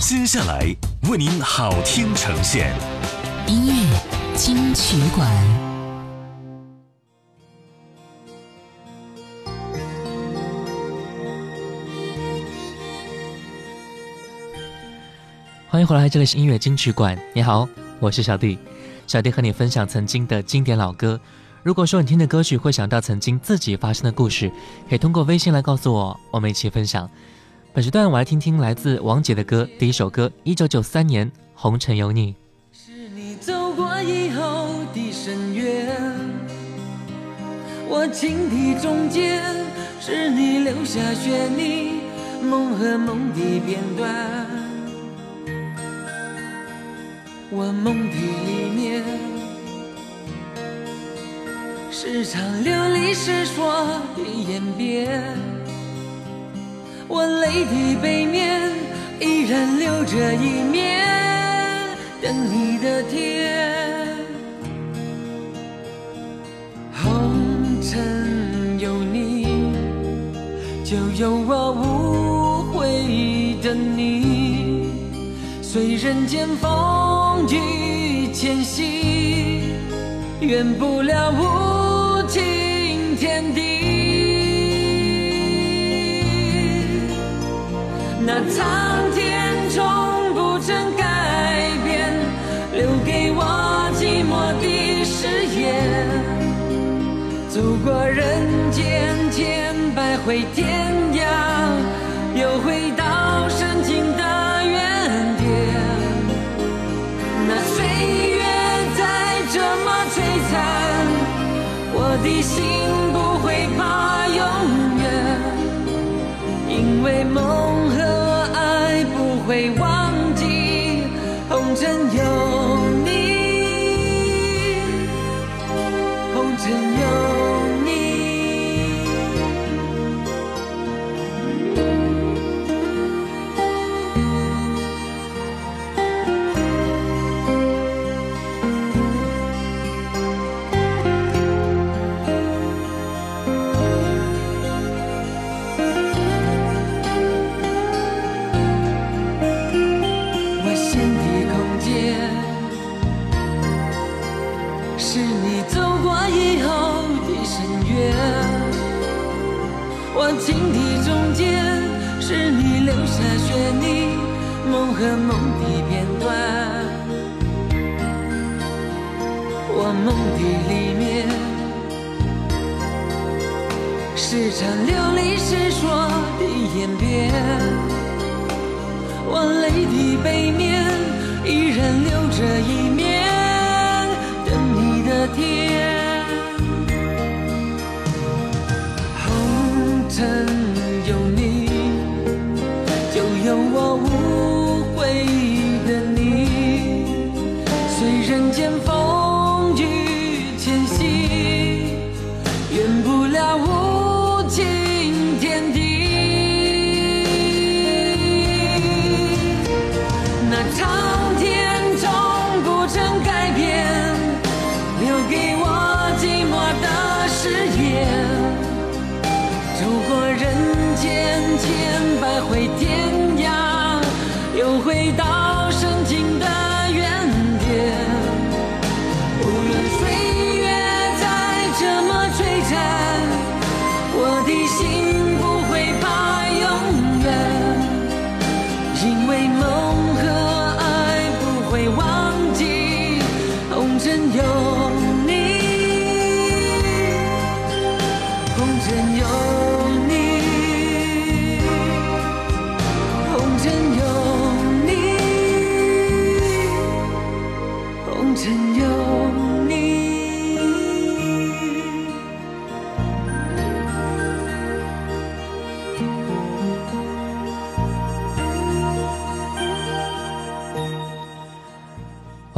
接下来为您好听呈现，音乐金曲馆。欢迎回来，这里是音乐金曲馆。你好，我是小弟。小弟和你分享曾经的经典老歌。如果说你听的歌曲会想到曾经自己发生的故事，可以通过微信来告诉我，我们一起分享。本时段我来听听来自王杰的歌，第一首歌，一九九三年《红尘有你》。是你走过以后的深渊，我情敌中间，是你留下悬念，梦和梦的片段。我梦的里面，是场流离失所的演变。我泪滴背面依然留着一面等你的天，红尘有你，就有我无悔的你，随人间风雨迁徙，远不了无尽天地。那苍天终不曾改变，留给我寂寞的誓言。走过人间千百回天涯，又回到深情的原点。那岁月再怎么摧残，我的心不会怕永远，因为梦见有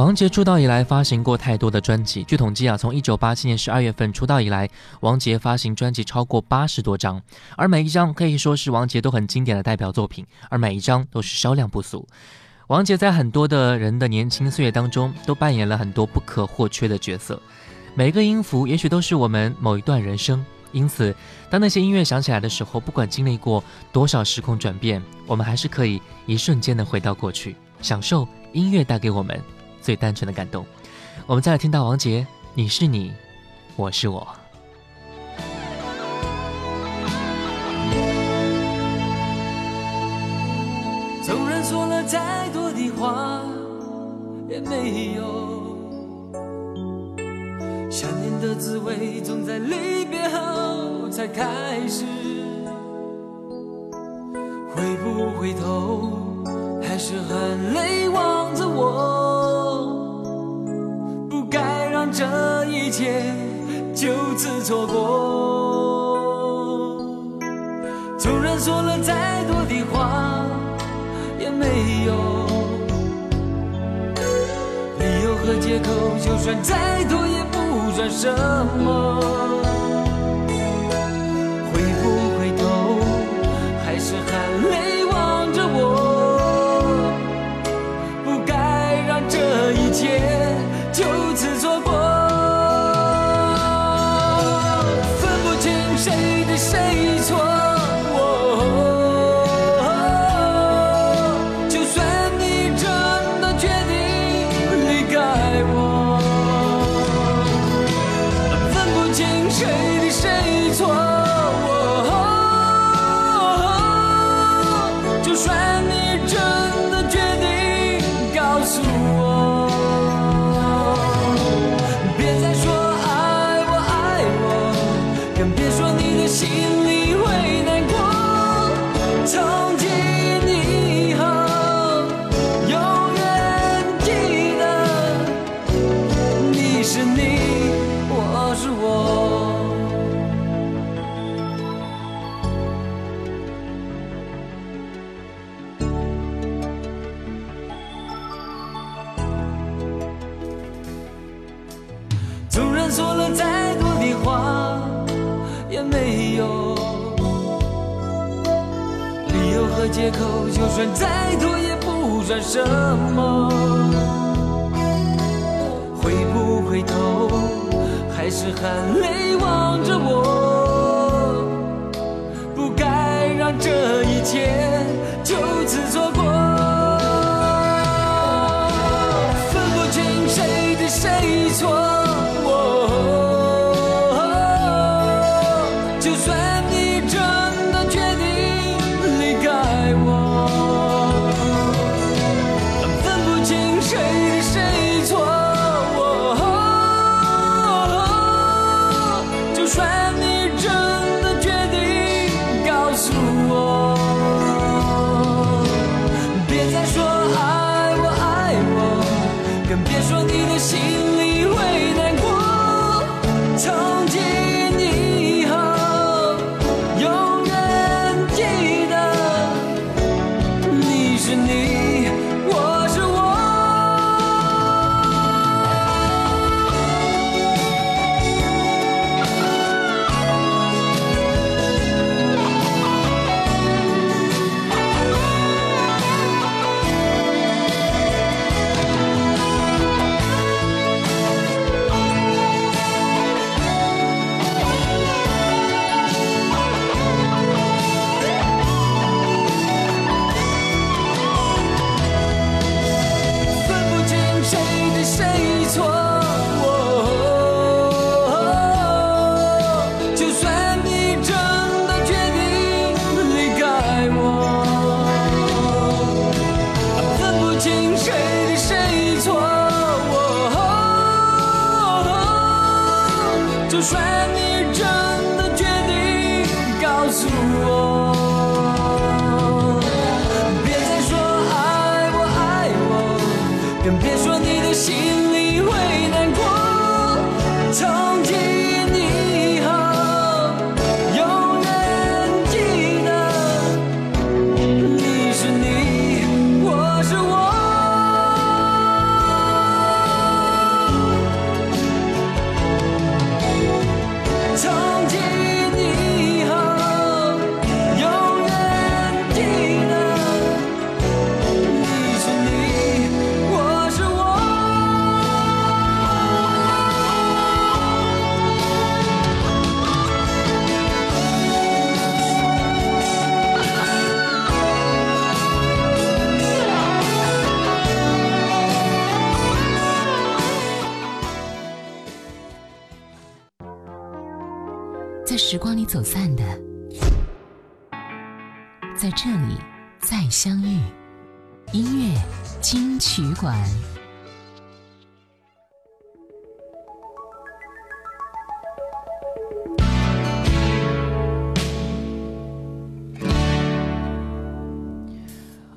王杰出道以来发行过太多的专辑，据统计啊，从一九八七年十二月份出道以来，王杰发行专辑超过八十多张，而每一张可以说是王杰都很经典的代表作品，而每一张都是销量不俗。王杰在很多的人的年轻岁月当中，都扮演了很多不可或缺的角色，每个音符也许都是我们某一段人生因此，当那些音乐响起来的时候，不管经历过多少时空转变，我们还是可以一瞬间的回到过去，享受音乐带给我们最单纯的感动。我们再来听到王杰，你是你，我是我。纵然说了再多的话，也没有。想念的滋味，总在离别后才开始。回不回头，还是很累切就此错过。纵然说了再多的话，也没有理由和借口，就算再多也不。算什么？谁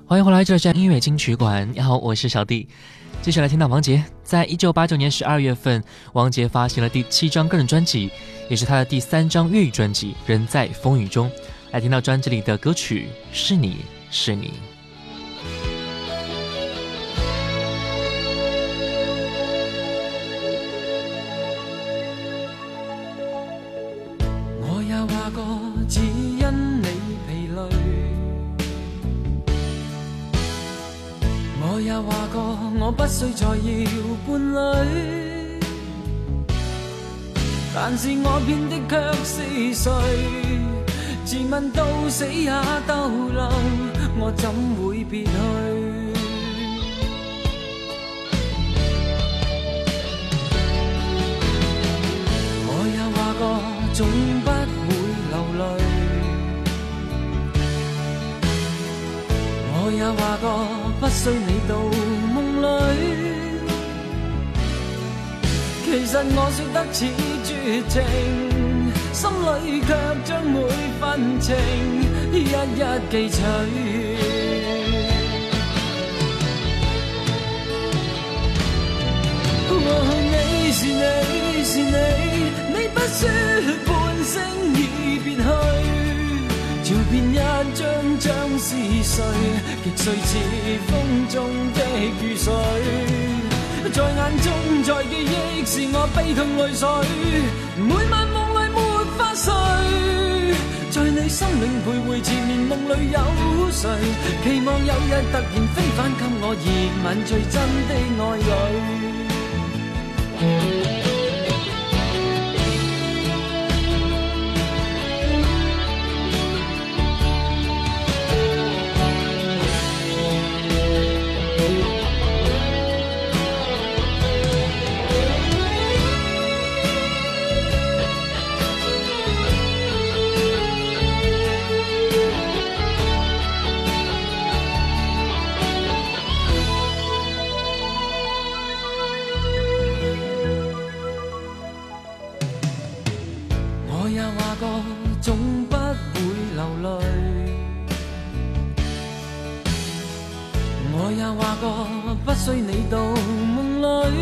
欢迎回来，这里是音乐金曲馆。你好，我是小弟。接下来听到王杰，在一九八九年十二月份，王杰发行了第七张个人专辑，也是他的第三张粤语专辑《人在风雨中》。来听到专辑里的歌曲《是你是你》。不需再要伴侣。但是我变的却是谁？自问到死也逗留，我怎会别去？我也话过，总不会流泪。我也话过，不需你到里。其实我说得似绝情，心里却将每份情一一记取。哦，你是你是你，你不说半声已别去，照片一张张是谁？极碎似风中的雨水。在眼中，在记忆是我悲痛泪水，每晚梦里没法睡。在你生命徘徊缠绵梦里有谁？期望有日突然飞返给我热吻最真的爱侣。也话过，总不会流泪。我也话过，不需你到梦里。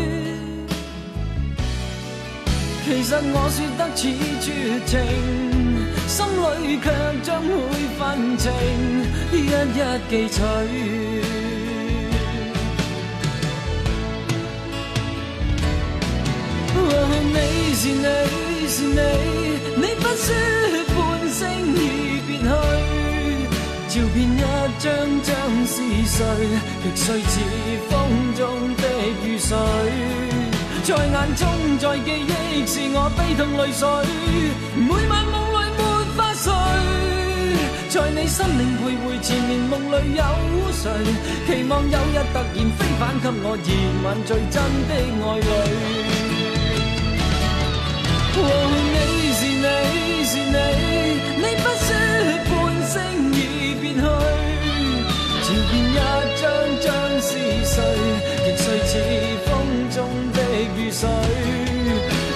其实我说得似绝情，心里却将每份情一一记取。哦，你是你是你，你不说半声已别去，照片一张张是谁？极碎似风中的雨水，在眼中在记忆是我悲痛泪水，每晚梦里没法睡。在你心灵徘徊缠绵梦里有谁？期望有日突然飞返给我热吻最真的爱侣。和你，你是你是你，你不说半声已别去，照片一张张是谁？亦碎似风中的雨水，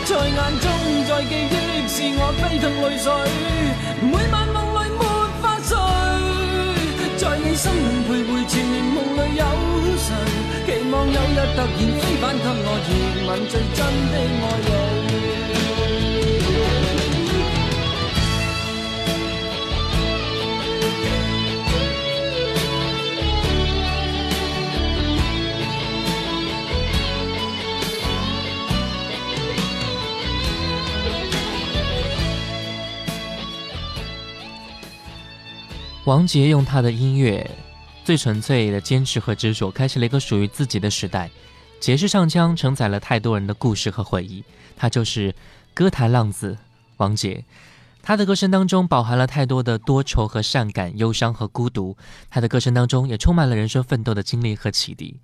在眼中在记忆是我悲痛泪水，每晚梦里没法睡，在你生命徘徊缠绵梦里有谁？期望有日突然飞返给我热吻最真的爱侣。王杰用他的音乐最纯粹的坚持和执着，开启了一个属于自己的时代。杰式唱腔承载了太多人的故事和回忆，他就是歌坛浪子王杰。他的歌声当中饱含了太多的多愁和善感、忧伤和孤独。他的歌声当中也充满了人生奋斗的经历和启迪。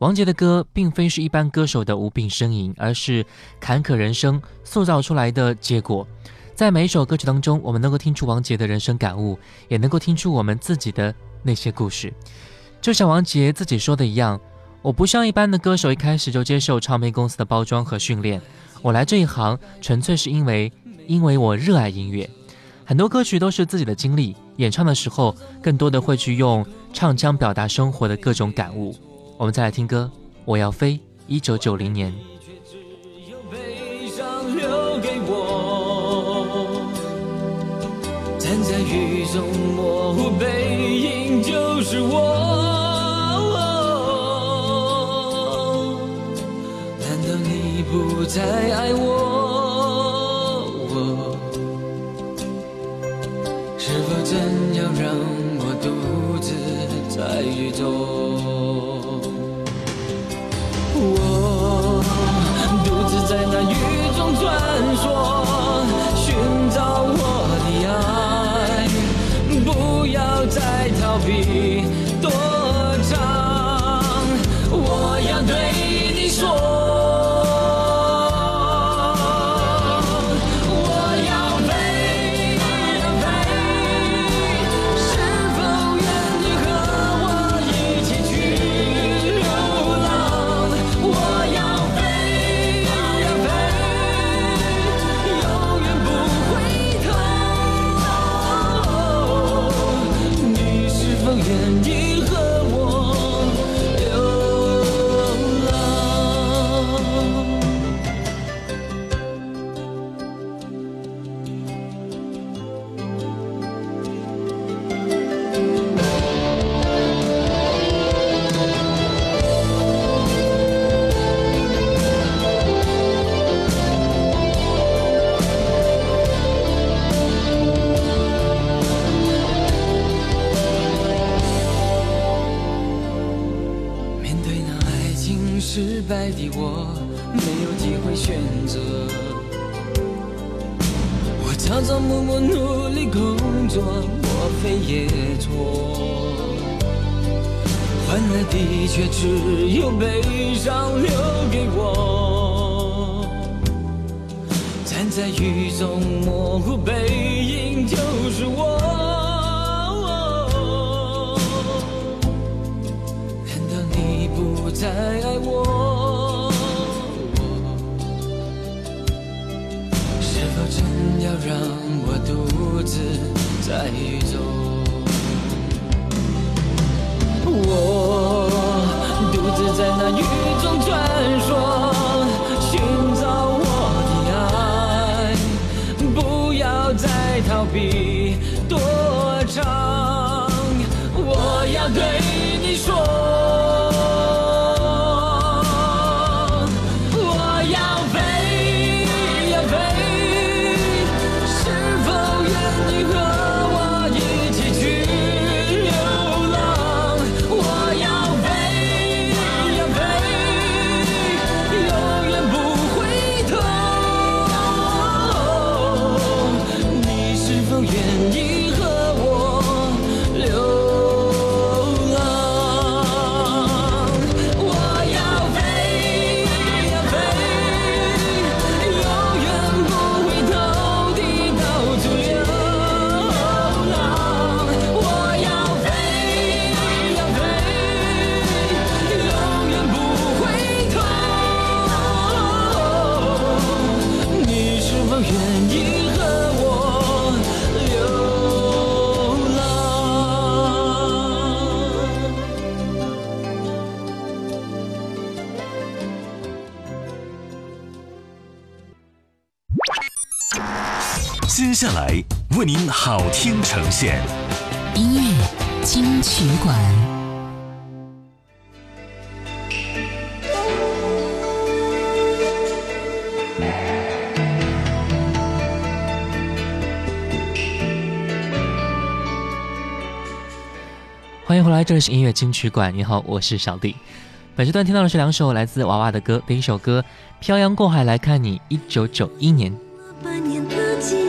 王杰的歌并非是一般歌手的无病呻吟，而是坎坷人生塑造出来的结果。在每一首歌曲当中，我们能够听出王杰的人生感悟，也能够听出我们自己的那些故事。就像王杰自己说的一样，我不像一般的歌手，一开始就接受唱片公司的包装和训练。我来这一行，纯粹是因为，因为我热爱音乐。很多歌曲都是自己的经历，演唱的时候，更多的会去用唱腔表达生活的各种感悟。我们再来听歌，《我要飞》，一九九零年。站在雨中模糊背影就是我，难道你不再爱我？是否真要让我独自在雨中？再选择，我朝朝暮暮努力工作，莫非也错？欢乐的却只有悲伤留给我。站在雨中模糊背影就是我。难道你不再爱我？带走我独自在那雨中穿梭寻找我的爱不要再逃避躲藏。我要对你说。接下来为您好听呈现音乐金曲馆。欢迎回来，这里是音乐金曲馆。你好，我是小弟。本时段听到的是两首来自娃娃的歌，第一首歌《漂洋过海来看你》，一九九一年。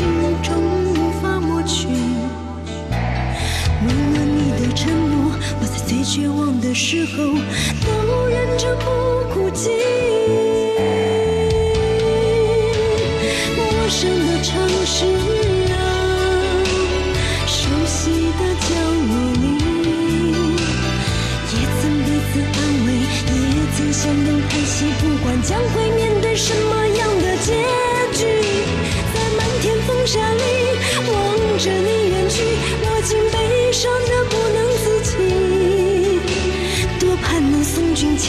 心中，无法抹去。为了你的承诺，我在最绝望的时候都忍着不哭泣。陌生的城市啊，熟悉的角落里，也曾彼此安慰，也曾相拥叹息，不管将会面对什么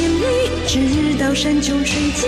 千里，直到山穷水尽，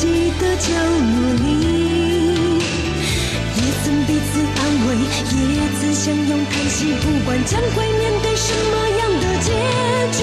悉的角落里，也曾彼此安慰，也曾相拥叹息，不管将会面对什么样的结局，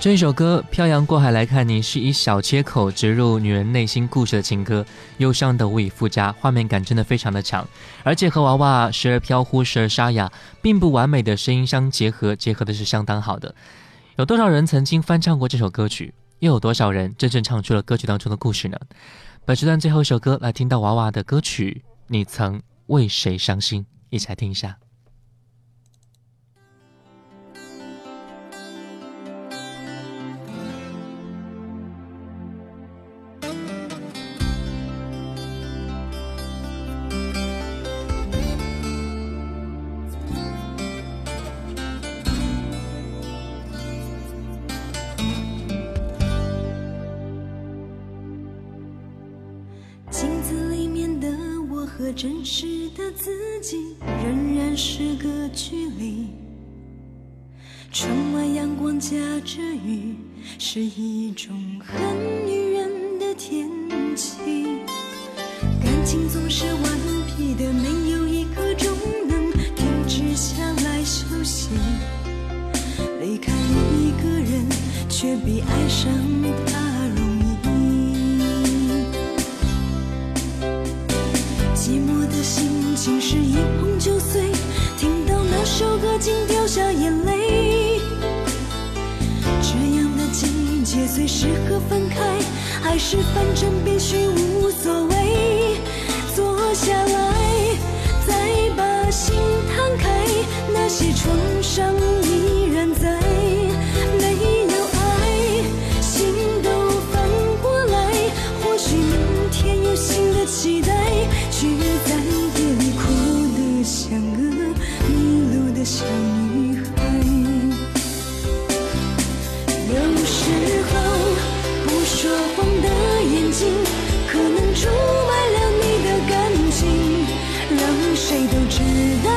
这一首歌《漂洋过海来看你》是以小切口植入女人内心故事的情歌，忧伤的无以复加，画面感真的非常的强，而且和娃娃时而飘忽时而沙哑，并不完美的声音相结合，结合的是相当好的。有多少人曾经翻唱过这首歌曲？又有多少人真正唱出了歌曲当中的故事呢？本时段最后一首歌来听到娃娃的歌曲《你曾为谁伤心》，一起来听一下。真实的自己仍然是个距离。窗外阳光夹着雨，是一种很女人的天气。感情总是竟掉下眼泪。这样的季节最适合分开，还是反正必须无所谓。坐下来，再把心摊开，那些创伤谁都知道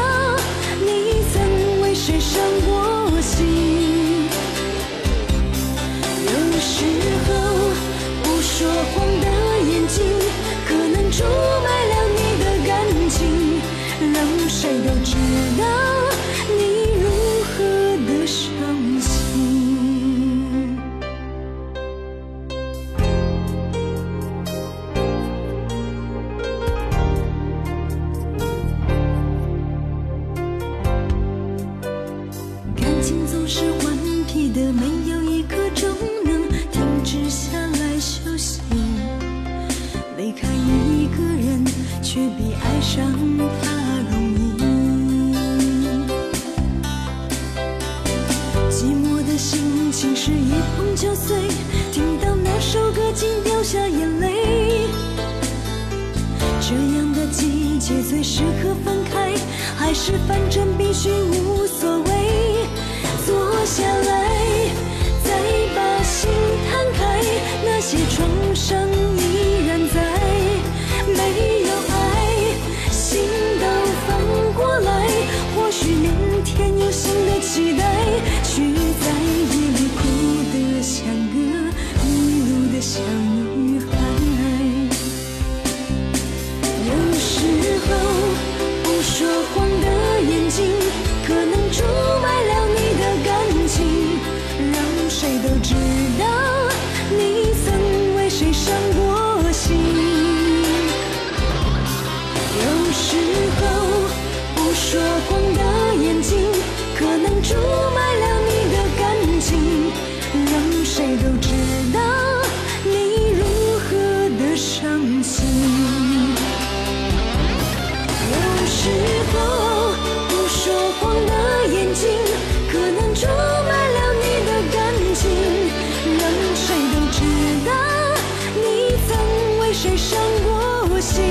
心。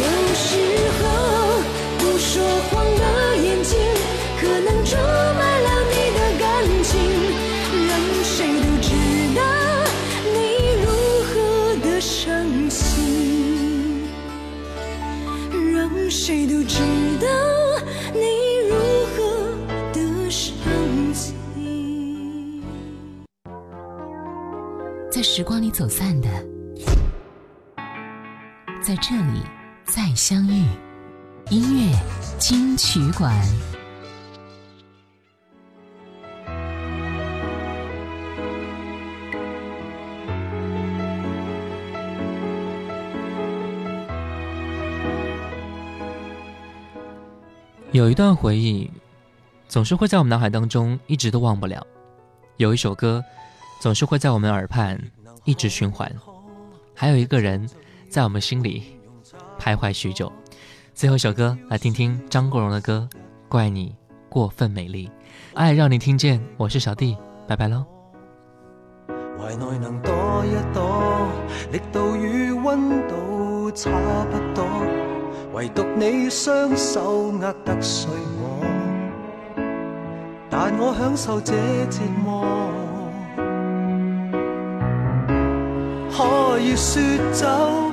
有时候不说谎的眼睛，可能出卖了你的感情，让谁都知道你如何的伤心，让谁都知道你如何的伤心。在时光里走散的，在这里再相遇。音乐金曲馆。有一段回忆，总是会在我们脑海当中一直都忘不了；有一首歌，总是会在我们耳畔一直循环；还有一个人，在我们心里徘徊许久。最后一首歌，来听听张国荣的歌《怪你过分美丽》，爱让你听见。我是小弟，拜拜喽。懷內能躲一躲，力度與溫度差不多，唯獨你雙手握得碎我，但我享受這折磨。可以说走，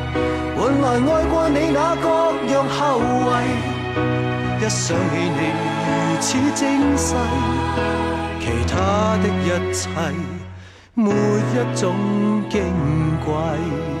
换来爱过你那各样后遗。一想起你如此精细，其他的一切没一种矜贵。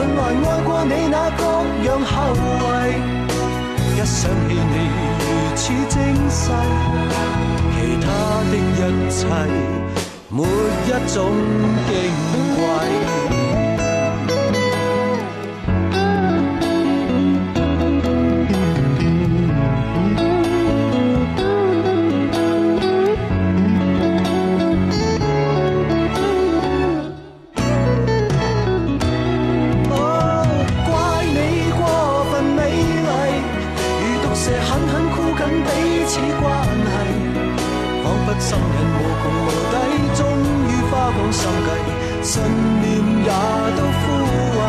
换来爱过你那各样后遗。一想起你如此精细，其他的一切没一种矜贵彼此关系仿佛心瘾无穷无底终于花光心计信念也都枯萎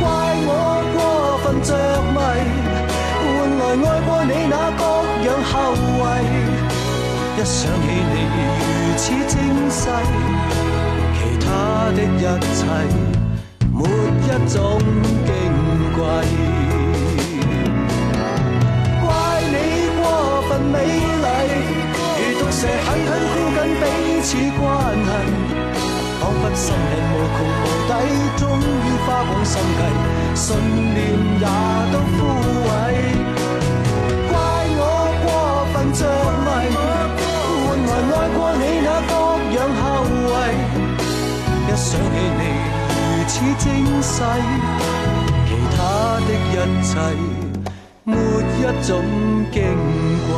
怪我过分着迷换来爱过你那各样后遗一想起你如此精细其他的一切没一种矜贵蛇狠狠箍紧彼此关系，仿佛心人无穷无底，终于花光心计，信念也都枯萎。怪我过分着迷。换来爱过你那各样后遗，一想起你如此精细，其他的一切没一种矜贵。